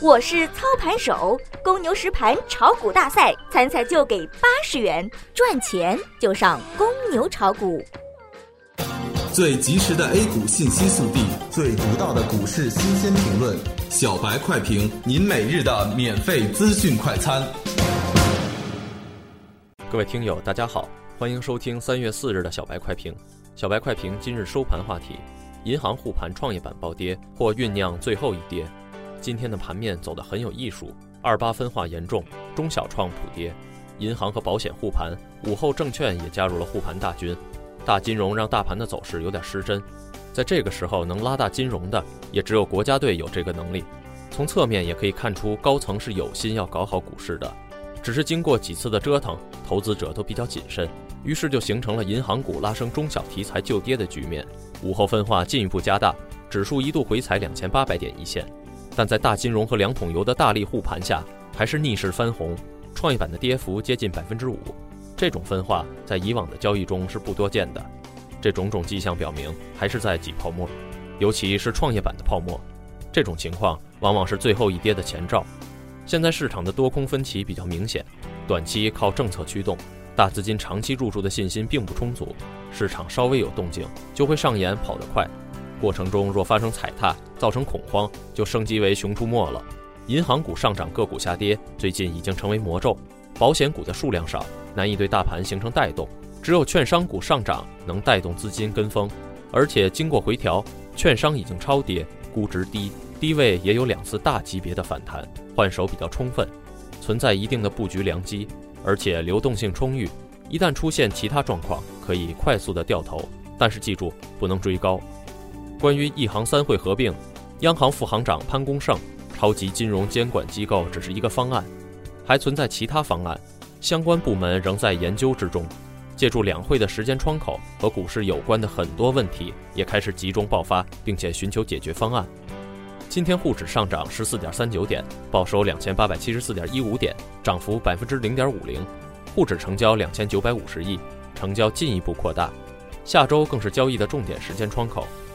我是操盘手，公牛实盘炒股大赛参赛就给八十元，赚钱就上公牛炒股。最及时的 A 股信息速递，最独到的股市新鲜评论，小白快评，您每日的免费资讯快餐。各位听友，大家好，欢迎收听三月四日的小白快评。小白快评今日收盘话题：银行护盘创业板暴跌，或酝酿最后一跌。今天的盘面走得很有艺术，二八分化严重，中小创普跌，银行和保险护盘，午后证券也加入了护盘大军，大金融让大盘的走势有点失真。在这个时候能拉大金融的，也只有国家队有这个能力。从侧面也可以看出，高层是有心要搞好股市的，只是经过几次的折腾，投资者都比较谨慎，于是就形成了银行股拉升中小题材就跌的局面。午后分化进一步加大，指数一度回踩两千八百点一线。但在大金融和两桶油的大力护盘下，还是逆势翻红，创业板的跌幅接近百分之五。这种分化在以往的交易中是不多见的，这种种迹象表明还是在挤泡沫，尤其是创业板的泡沫。这种情况往往是最后一跌的前兆。现在市场的多空分歧比较明显，短期靠政策驱动，大资金长期入驻的信心并不充足，市场稍微有动静就会上演跑得快。过程中若发生踩踏，造成恐慌，就升级为熊出没了。银行股上涨，个股下跌，最近已经成为魔咒。保险股的数量少，难以对大盘形成带动，只有券商股上涨能带动资金跟风。而且经过回调，券商已经超跌，估值低，低位也有两次大级别的反弹，换手比较充分，存在一定的布局良机，而且流动性充裕。一旦出现其他状况，可以快速的掉头，但是记住不能追高。关于一行三会合并，央行副行长潘功胜，超级金融监管机构只是一个方案，还存在其他方案，相关部门仍在研究之中。借助两会的时间窗口和股市有关的很多问题也开始集中爆发，并且寻求解决方案。今天沪指上涨十四点三九点，报收两千八百七十四点一五点，涨幅百分之零点五零。沪指成交两千九百五十亿，成交进一步扩大。下周更是交易的重点时间窗口。